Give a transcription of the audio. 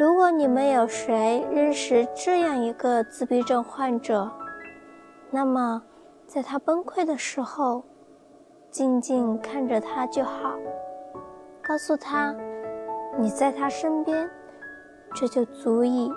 如果你们有谁认识这样一个自闭症患者，那么在他崩溃的时候，静静看着他就好，告诉他你在他身边，这就足以。